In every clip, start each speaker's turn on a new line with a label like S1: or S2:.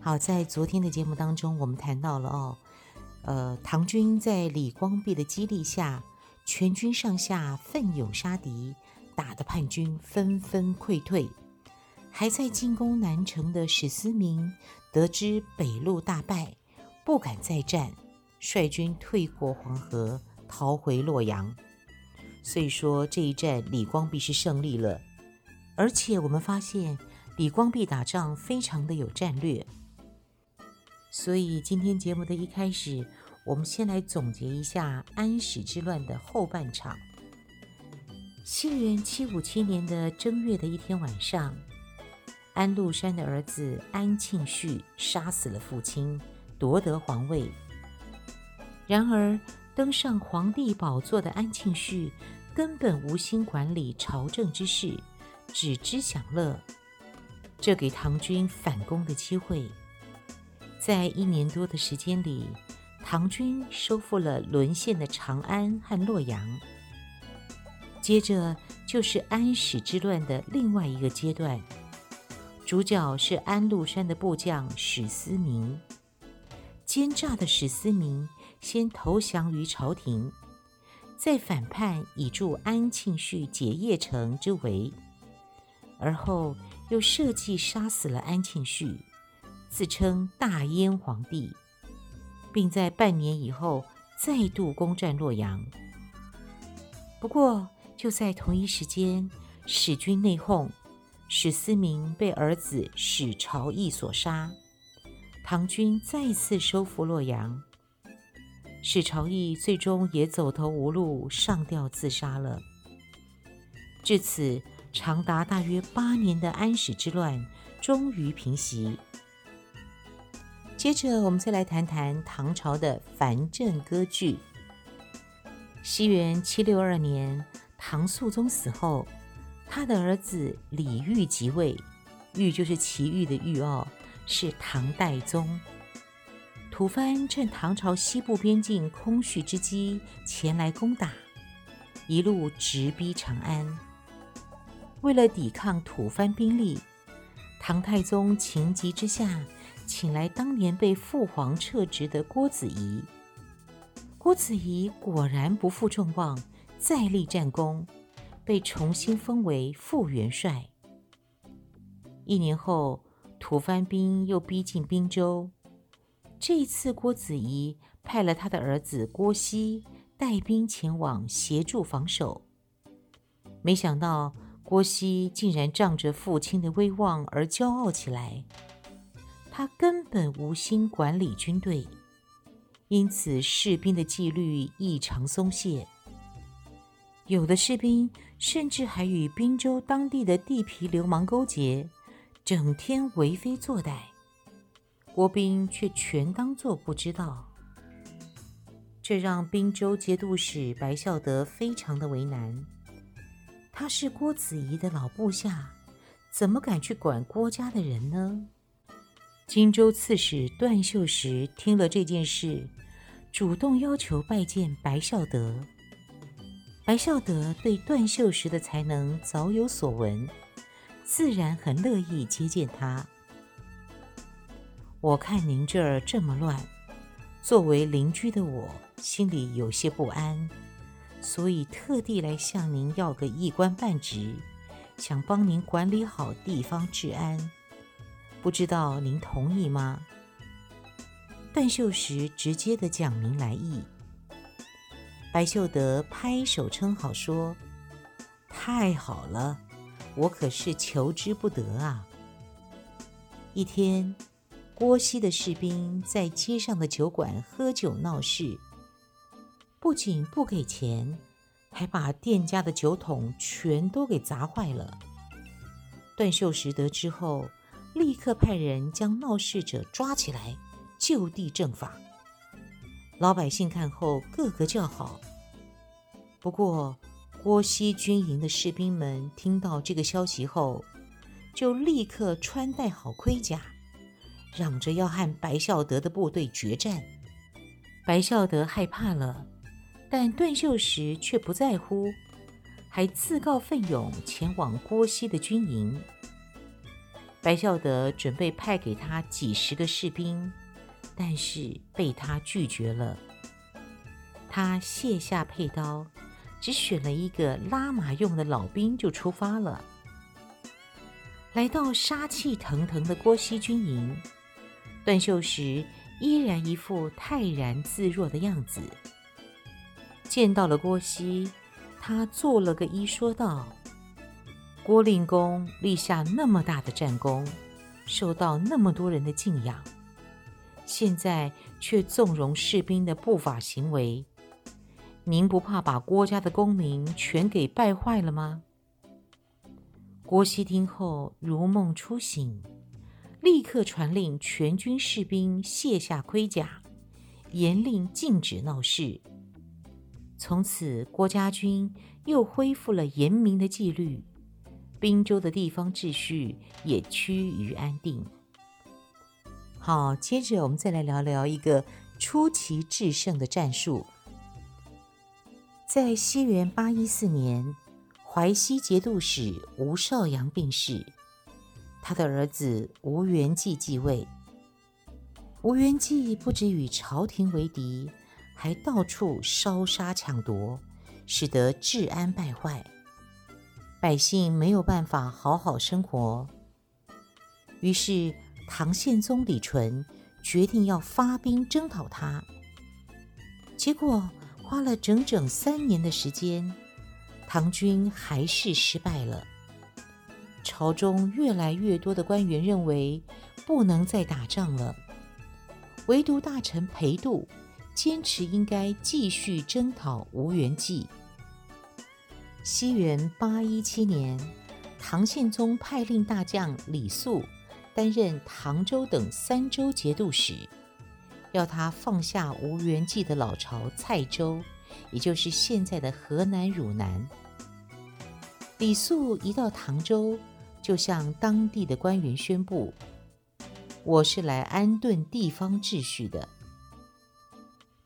S1: 好，在昨天的节目当中，我们谈到了哦，呃，唐军在李光弼的激励下。全军上下奋勇杀敌，打得叛军纷纷溃退。还在进攻南城的史思明得知北路大败，不敢再战，率军退过黄河，逃回洛阳。所以说这一战李光弼是胜利了，而且我们发现李光弼打仗非常的有战略。所以今天节目的一开始。我们先来总结一下安史之乱的后半场。西元七五七年的正月的一天晚上，安禄山的儿子安庆绪杀死了父亲，夺得皇位。然而，登上皇帝宝座的安庆绪根本无心管理朝政之事，只知享乐，这给唐军反攻的机会。在一年多的时间里，唐军收复了沦陷的长安和洛阳，接着就是安史之乱的另外一个阶段，主角是安禄山的部将史思明。奸诈的史思明先投降于朝廷，再反叛以助安庆绪解邺城之围，而后又设计杀死了安庆绪，自称大燕皇帝。并在半年以后再度攻占洛阳。不过，就在同一时间，史军内讧，史思明被儿子史朝义所杀，唐军再次收复洛阳。史朝义最终也走投无路，上吊自杀了。至此，长达大约八年的安史之乱终于平息。接着，我们再来谈谈唐朝的藩镇割据。西元七六二年，唐肃宗死后，他的儿子李煜即位，煜就是奇遇的煜哦，是唐代宗。吐蕃趁唐朝西部边境空虚之机前来攻打，一路直逼长安。为了抵抗吐蕃兵力，唐太宗情急之下，请来当年被父皇撤职的郭子仪。郭子仪果然不负众望，再立战功，被重新封为副元帅。一年后，吐蕃兵又逼近滨州，这一次郭子仪派了他的儿子郭熙带兵前往协助防守。没想到郭熙竟然仗着父亲的威望而骄傲起来。他根本无心管理军队，因此士兵的纪律异常松懈。有的士兵甚至还与滨州当地的地痞流氓勾结，整天为非作歹。郭斌却全当作不知道，这让滨州节度使白孝德非常的为难。他是郭子仪的老部下，怎么敢去管郭家的人呢？荆州刺史段秀实听了这件事，主动要求拜见白孝德。白孝德对段秀实的才能早有所闻，自然很乐意接见他。我看您这儿这么乱，作为邻居的我心里有些不安，所以特地来向您要个一官半职，想帮您管理好地方治安。不知道您同意吗？段秀实直接的讲明来意。白秀德拍手称好，说：“太好了，我可是求之不得啊！”一天，郭熙的士兵在街上的酒馆喝酒闹事，不仅不给钱，还把店家的酒桶全都给砸坏了。段秀实得知后，立刻派人将闹事者抓起来，就地正法。老百姓看后个个叫好。不过，郭熙军营的士兵们听到这个消息后，就立刻穿戴好盔甲，嚷着要和白孝德的部队决战。白孝德害怕了，但段秀实却不在乎，还自告奋勇前往郭熙的军营。白孝德准备派给他几十个士兵，但是被他拒绝了。他卸下佩刀，只选了一个拉马用的老兵就出发了。来到杀气腾腾的郭熙军营，段秀实依然一副泰然自若的样子。见到了郭熙，他做了个揖，说道：“郭令公立下那么大的战功，受到那么多人的敬仰，现在却纵容士兵的不法行为，您不怕把郭家的功名全给败坏了吗？”郭熙听后如梦初醒，立刻传令全军士兵卸下盔甲，严令禁止闹事。从此，郭家军又恢复了严明的纪律，滨州的地方秩序也趋于安定。好，接着我们再来聊聊一个出奇制胜的战术。在西元八一四年。淮西节度使吴绍阳病逝，他的儿子吴元济继位。吴元济不止与朝廷为敌，还到处烧杀抢夺，使得治安败坏，百姓没有办法好好生活。于是唐宪宗李纯决定要发兵征讨他，结果花了整整三年的时间。唐军还是失败了。朝中越来越多的官员认为不能再打仗了，唯独大臣裴度坚持应该继续征讨吴元济。西元八一七年，唐宪宗派令大将李肃担任唐州等三州节度使，要他放下吴元济的老巢蔡州。也就是现在的河南汝南。李肃一到唐州，就向当地的官员宣布：“我是来安顿地方秩序的。”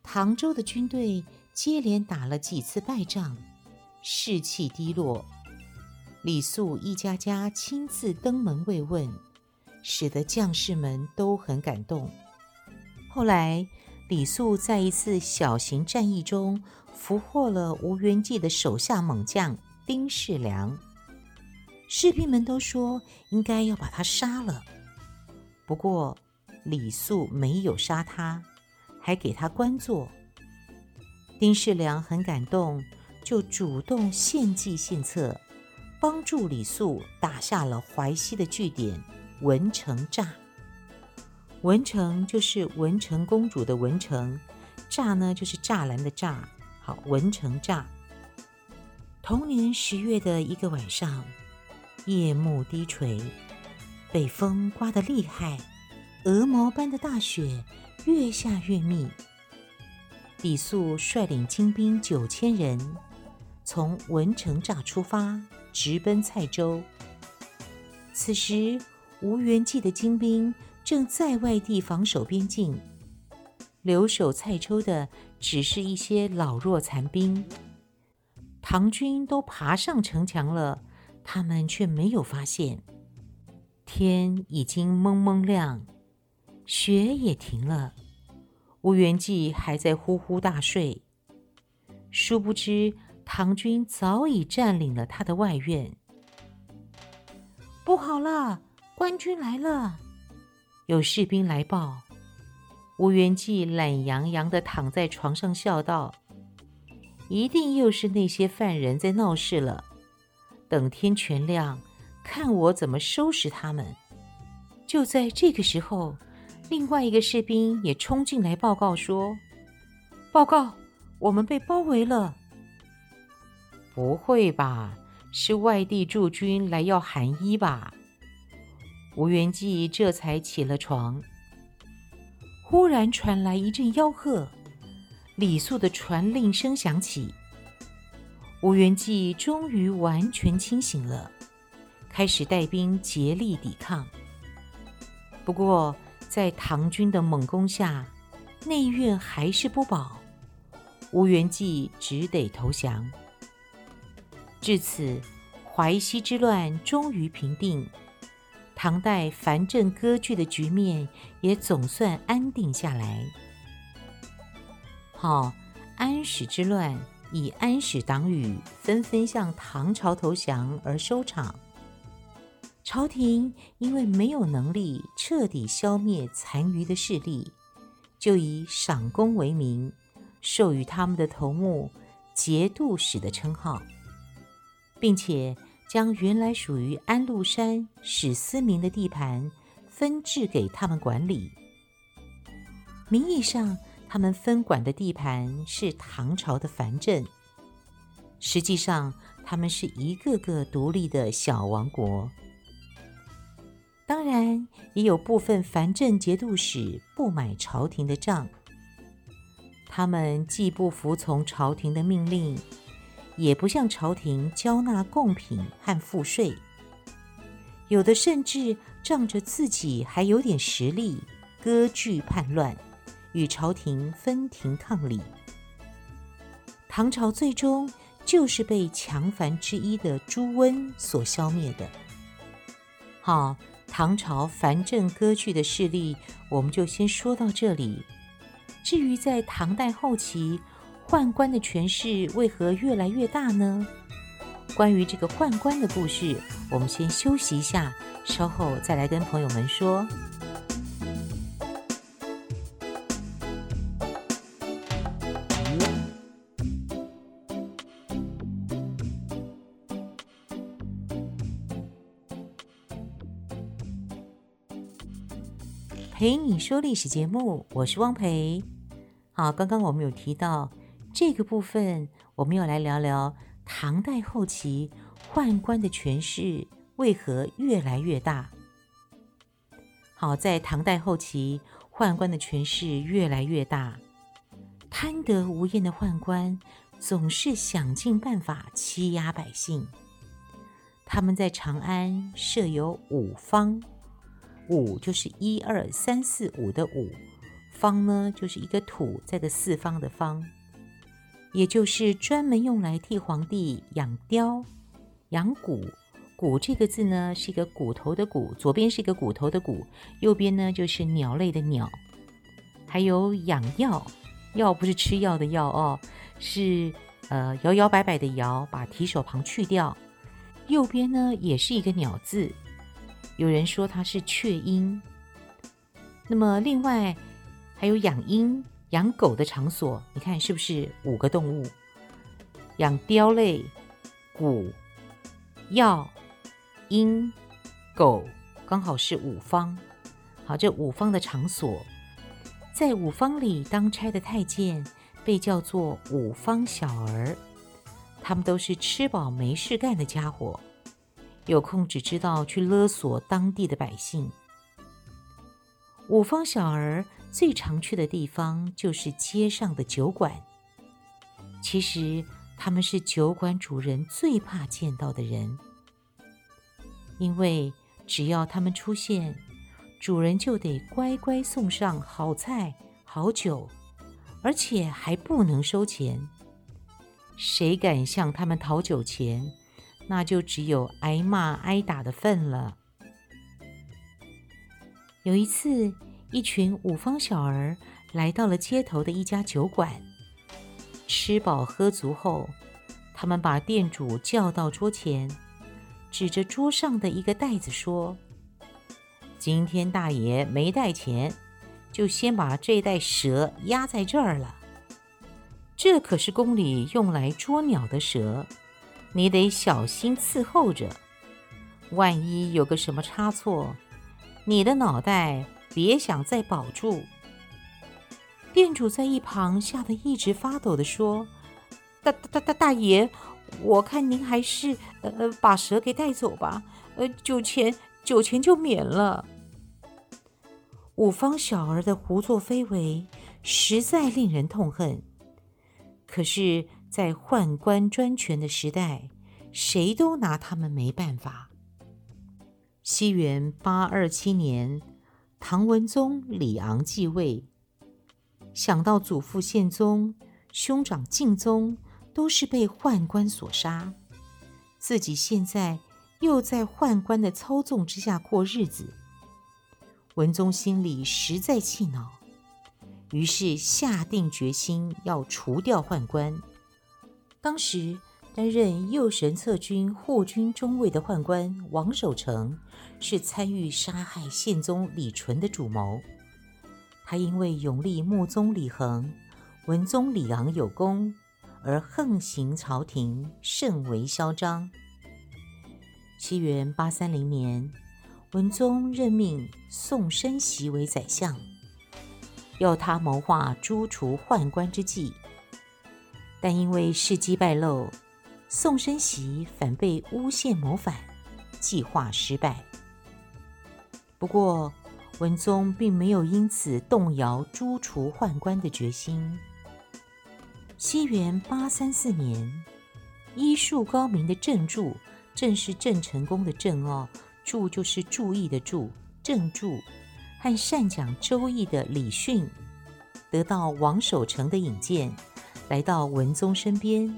S1: 唐州的军队接连打了几次败仗，士气低落。李肃一家家亲自登门慰问，使得将士们都很感动。后来，李肃在一次小型战役中，俘获了吴元济的手下猛将丁世良，士兵们都说应该要把他杀了。不过李肃没有杀他，还给他官做。丁世良很感动，就主动献计献策，帮助李肃打下了淮西的据点文成栅。文成就是文成公主的文成，栅呢就是栅栏的栅。好文成栅。同年十月的一个晚上，夜幕低垂，北风刮得厉害，鹅毛般的大雪越下越密。李肃率领精兵九千人，从文成栅出发，直奔蔡州。此时，吴元济的精兵正在外地防守边境。留守蔡州的只是一些老弱残兵，唐军都爬上城墙了，他们却没有发现。天已经蒙蒙亮，雪也停了，吴元济还在呼呼大睡。殊不知，唐军早已占领了他的外院。不好了，官军来了！有士兵来报。吴元济懒洋洋地躺在床上，笑道：“一定又是那些犯人在闹事了。等天全亮，看我怎么收拾他们。”就在这个时候，另外一个士兵也冲进来报告说：“报告，我们被包围了。”“不会吧？是外地驻军来要寒衣吧？”吴元济这才起了床。忽然传来一阵吆喝：“李肃的传令声响起，吴元济终于完全清醒了，开始带兵竭力抵抗。不过，在唐军的猛攻下，内院还是不保，吴元济只得投降。至此，淮西之乱终于平定，唐代藩镇割据的局面也总算安定下来。好，安史之乱以安史党羽纷纷向唐朝投降而收场。朝廷因为没有能力彻底消灭残余的势力，就以赏功为名，授予他们的头目“节度使”的称号。并且将原来属于安禄山史思明的地盘分置给他们管理。名义上，他们分管的地盘是唐朝的藩镇，实际上，他们是一个个独立的小王国。当然，也有部分藩镇节度使不买朝廷的账，他们既不服从朝廷的命令。也不向朝廷交纳贡品和赋税，有的甚至仗着自己还有点实力，割据叛乱，与朝廷分庭抗礼。唐朝最终就是被强藩之一的朱温所消灭的。好，唐朝藩镇割据的势力，我们就先说到这里。至于在唐代后期，宦官的权势为何越来越大呢？关于这个宦官的故事，我们先休息一下，稍后再来跟朋友们说。陪你说历史节目，我是汪培。好，刚刚我们有提到。这个部分，我们要来聊聊唐代后期宦官的权势为何越来越大。好，在唐代后期，宦官的权势越来越大，贪得无厌的宦官总是想尽办法欺压百姓。他们在长安设有五方，五就是一二三四五的五，方呢就是一个土在的四方的方。也就是专门用来替皇帝养雕、养骨。骨这个字呢，是一个骨头的骨，左边是一个骨头的骨，右边呢就是鸟类的鸟。还有养药，药不是吃药的药哦，是呃摇摇摆摆的摇，把提手旁去掉。右边呢也是一个鸟字，有人说它是雀鹰。那么另外还有养鹰。养狗的场所，你看是不是五个动物？养貂类、蛊、药、鹰、狗，刚好是五方。好，这五方的场所，在五方里当差的太监被叫做五方小儿，他们都是吃饱没事干的家伙，有空只知道去勒索当地的百姓。五方小儿。最常去的地方就是街上的酒馆。其实他们是酒馆主人最怕见到的人，因为只要他们出现，主人就得乖乖送上好菜好酒，而且还不能收钱。谁敢向他们讨酒钱，那就只有挨骂挨打的份了。有一次。一群五方小儿来到了街头的一家酒馆，吃饱喝足后，他们把店主叫到桌前，指着桌上的一个袋子说：“今天大爷没带钱，就先把这袋蛇压在这儿了。这可是宫里用来捉鸟的蛇，你得小心伺候着，万一有个什么差错，你的脑袋……”别想再保住！店主在一旁吓得一直发抖地说：“大大大大爷，我看您还是呃呃把蛇给带走吧，呃酒钱酒钱就免了。”五方小儿的胡作非为实在令人痛恨，可是，在宦官专权的时代，谁都拿他们没办法。西元八二七年，唐文宗李昂继位，想到祖父宪宗、兄长敬宗都是被宦官所杀，自己现在又在宦官的操纵之下过日子，文宗心里实在气恼，于是下定决心要除掉宦官。当时担任右神策军护军中尉的宦官王守成，是参与杀害宪宗李纯的主谋。他因为拥立穆宗李恒、文宗李昂有功，而横行朝廷，甚为嚣张。西元八三零年，文宗任命宋申锡为宰相，要他谋划诛除宦官之计。但因为事机败露，宋申锡反被诬陷谋反，计划失败。不过，文宗并没有因此动摇诛除宦官的决心。西元八三四年，医术高明的郑注，正是郑成功的郑哦，注就是注意的注，郑注和善讲周易的李训，得到王守成的引荐。来到文宗身边，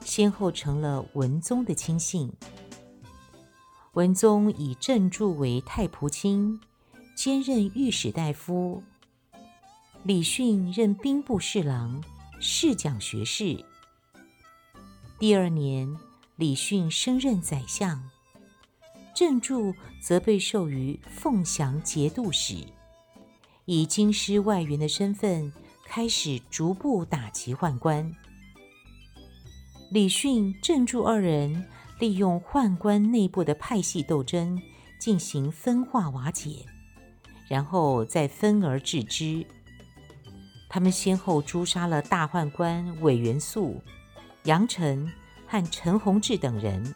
S1: 先后成了文宗的亲信。文宗以郑注为太仆卿，兼任御史大夫。李训任兵部侍郎，侍讲学士。第二年，李训升任宰相，郑注则被授予凤翔节度使，以京师外援的身份。开始逐步打击宦官。李训、郑注二人利用宦官内部的派系斗争进行分化瓦解，然后再分而治之。他们先后诛杀了大宦官韦元素、杨澄和陈弘志等人，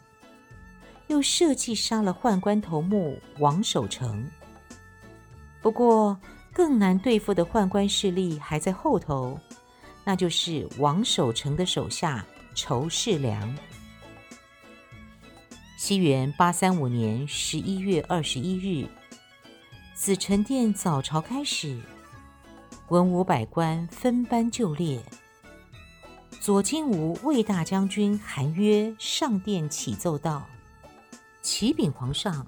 S1: 又设计杀了宦官头目王守成。不过，更难对付的宦官势力还在后头，那就是王守成的手下仇士良。西元八三五年十一月二十一日，紫宸殿早朝开始，文武百官分班就列。左金吾卫大将军韩约上殿启奏道：“启禀皇上，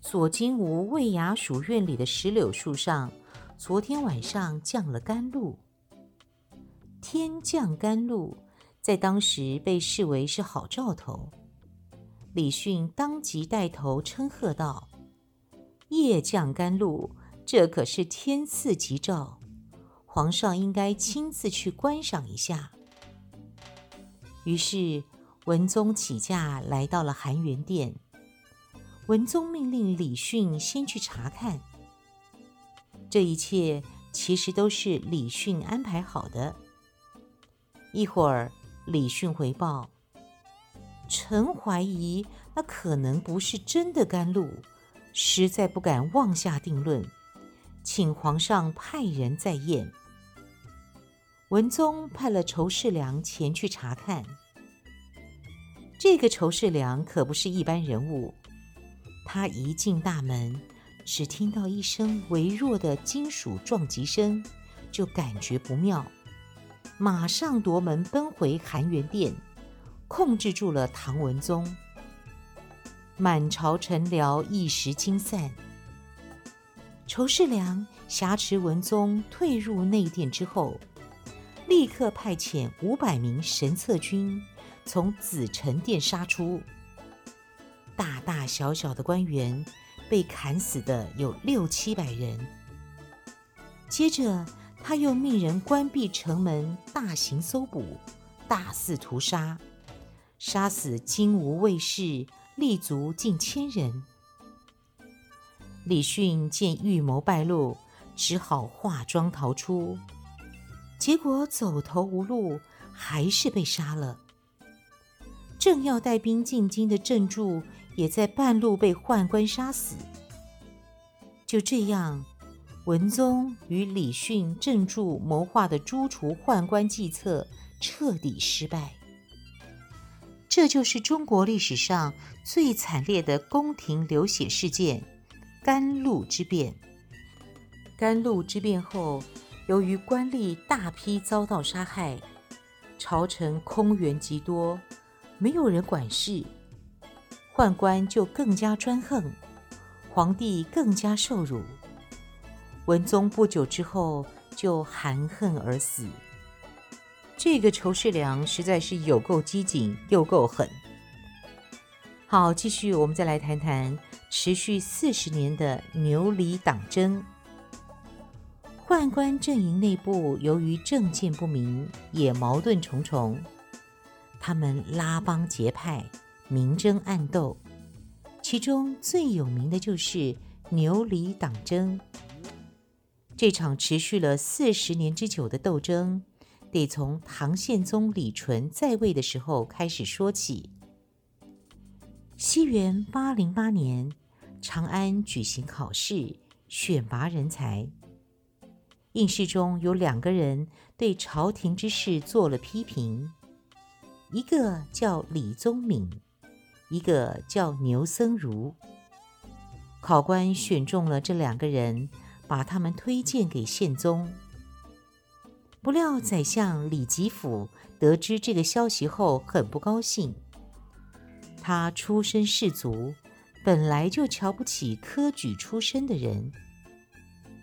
S1: 左金吾卫衙署院里的石榴树上。”昨天晚上降了甘露，天降甘露，在当时被视为是好兆头。李训当即带头称贺道：“夜降甘露，这可是天赐吉兆，皇上应该亲自去观赏一下。”于是文宗起驾来到了含元殿，文宗命令李训先去查看。这一切其实都是李训安排好的。一会儿，李训回报：“臣怀疑那可能不是真的甘露，实在不敢妄下定论，请皇上派人再验。”文宗派了仇士良前去查看。这个仇士良可不是一般人物，他一进大门。只听到一声微弱的金属撞击声，就感觉不妙，马上夺门奔回含元殿，控制住了唐文宗。满朝臣僚一时惊散。仇士良挟持文宗退入内殿之后，立刻派遣五百名神策军从紫宸殿杀出，大大小小的官员。被砍死的有六七百人。接着，他又命人关闭城门，大行搜捕，大肆屠杀，杀死金吾卫士，立足近千人。李训见预谋败露，只好化妆逃出，结果走投无路，还是被杀了。正要带兵进京的郑注，也在半路被宦官杀死。就这样，文宗与李训、郑注谋划的诛除宦官计策彻底失败。这就是中国历史上最惨烈的宫廷流血事件——甘露之变。甘露之变后，由于官吏大批遭到杀害，朝臣空员极多，没有人管事，宦官就更加专横，皇帝更加受辱。文宗不久之后就含恨而死。这个仇士良实在是有够机警又够狠。好，继续我们再来谈谈持续四十年的牛李党争。宦官阵营内部由于政见不明，也矛盾重重，他们拉帮结派，明争暗斗。其中最有名的就是牛李党争。这场持续了四十年之久的斗争。得从唐宪宗李纯在位的时候开始说起。西元八零八年，长安举行考试，选拔人才。应试中有两个人对朝廷之事做了批评，一个叫李宗闵，一个叫牛僧孺。考官选中了这两个人，把他们推荐给宪宗。不料，宰相李吉甫得知这个消息后很不高兴。他出身士族，本来就瞧不起科举出身的人，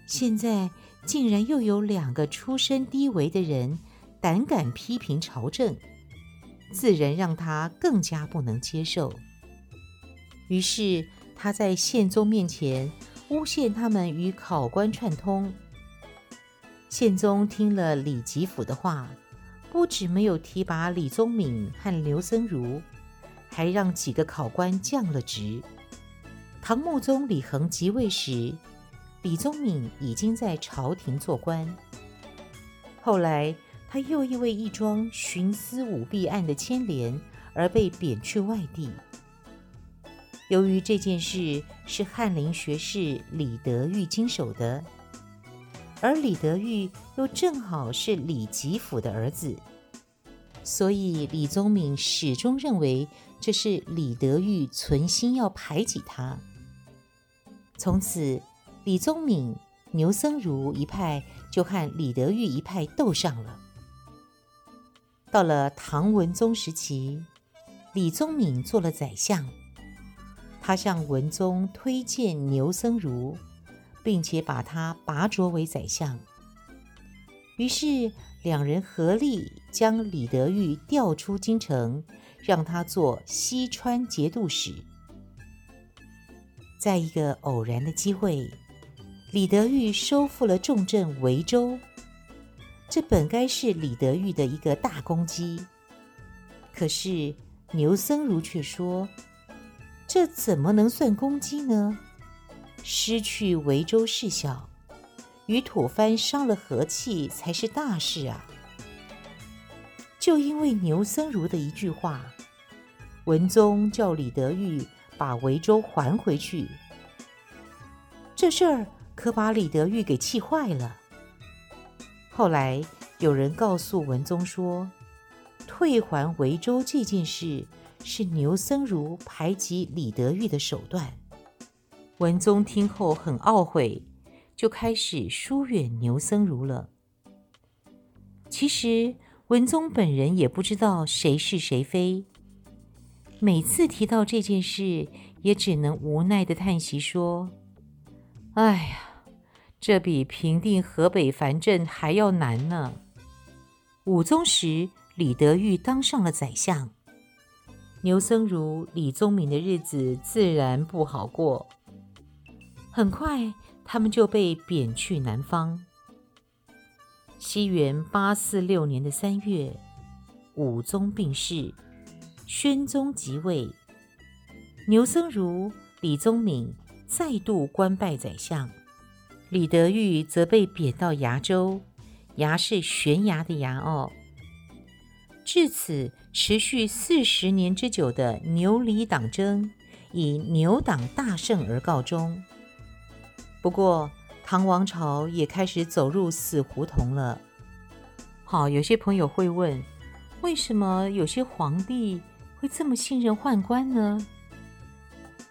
S1: 现在竟然又有两个出身低微的人胆敢批评朝政，自然让他更加不能接受。于是他在宪宗面前诬陷他们与考官串通。宪宗听了李吉甫的话，不止没有提拔李宗闵和刘僧孺，还让几个考官降了职。唐穆宗李恒即位时，李宗闵已经在朝廷做官。后来，他又因为一桩徇私舞弊案的牵连而被贬去外地。由于这件事是翰林学士李德裕经手的。而李德裕又正好是李吉甫的儿子，所以李宗闵始终认为这是李德裕存心要排挤他。从此，李宗闵、牛僧孺一派就和李德裕一派斗上了。到了唐文宗时期，李宗闵做了宰相，他向文宗推荐牛僧孺。并且把他拔擢为宰相，于是两人合力将李德裕调出京城，让他做西川节度使。在一个偶然的机会，李德裕收复了重镇维州，这本该是李德裕的一个大功绩。可是牛僧孺却说：“这怎么能算攻击呢？”失去维州事小，与吐蕃伤了和气才是大事啊！就因为牛僧孺的一句话，文宗叫李德裕把维州还回去。这事儿可把李德裕给气坏了。后来有人告诉文宗说，退还维州这件事是牛僧孺排挤李德裕的手段。文宗听后很懊悔，就开始疏远牛僧孺了。其实文宗本人也不知道谁是谁非，每次提到这件事，也只能无奈地叹息说：“哎呀，这比平定河北藩镇还要难呢。”武宗时，李德裕当上了宰相，牛僧孺、李宗闵的日子自然不好过。很快，他们就被贬去南方。西元八四六年的三月，武宗病逝，宣宗即位，牛僧孺、李宗闵再度官拜宰相，李德裕则被贬到崖州，崖是悬崖的崖哦。至此，持续四十年之久的牛李党争以牛党大胜而告终。不过，唐王朝也开始走入死胡同了。好，有些朋友会问：为什么有些皇帝会这么信任宦官呢？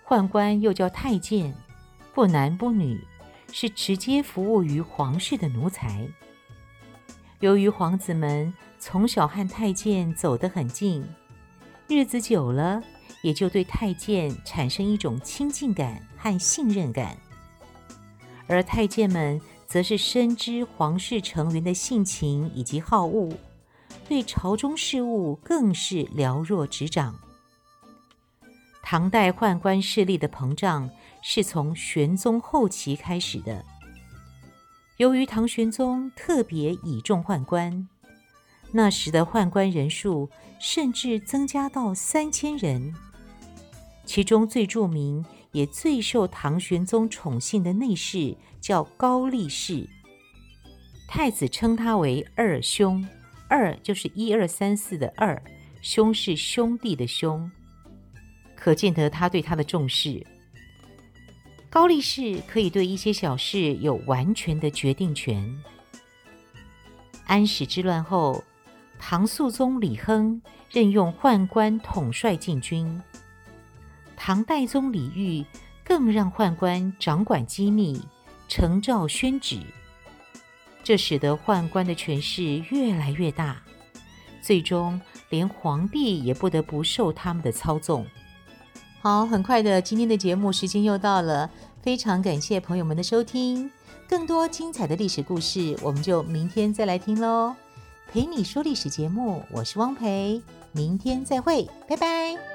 S1: 宦官又叫太监，不男不女，是直接服务于皇室的奴才。由于皇子们从小和太监走得很近，日子久了，也就对太监产生一种亲近感和信任感。而太监们则是深知皇室成员的性情以及好恶，对朝中事务更是了若指掌。唐代宦官势力的膨胀是从玄宗后期开始的。由于唐玄宗特别倚重宦官，那时的宦官人数甚至增加到三千人。其中最著名也最受唐玄宗宠幸的内侍叫高力士，太子称他为二兄，二就是一二三四的二，兄是兄弟的兄，可见得他对他的重视。高力士可以对一些小事有完全的决定权。安史之乱后，唐肃宗李亨任用宦官统帅禁军，唐代宗李煜更让宦官掌管机密，呈诏宣旨。这使得宦官的权势越来越大，最终连皇帝也不得不受他们的操纵。好，很快的，今天的节目时间又到了，非常感谢朋友们的收听。更多精彩的历史故事，我们就明天再来听喽。陪你说历史节目，我是汪培，明天再会，拜拜。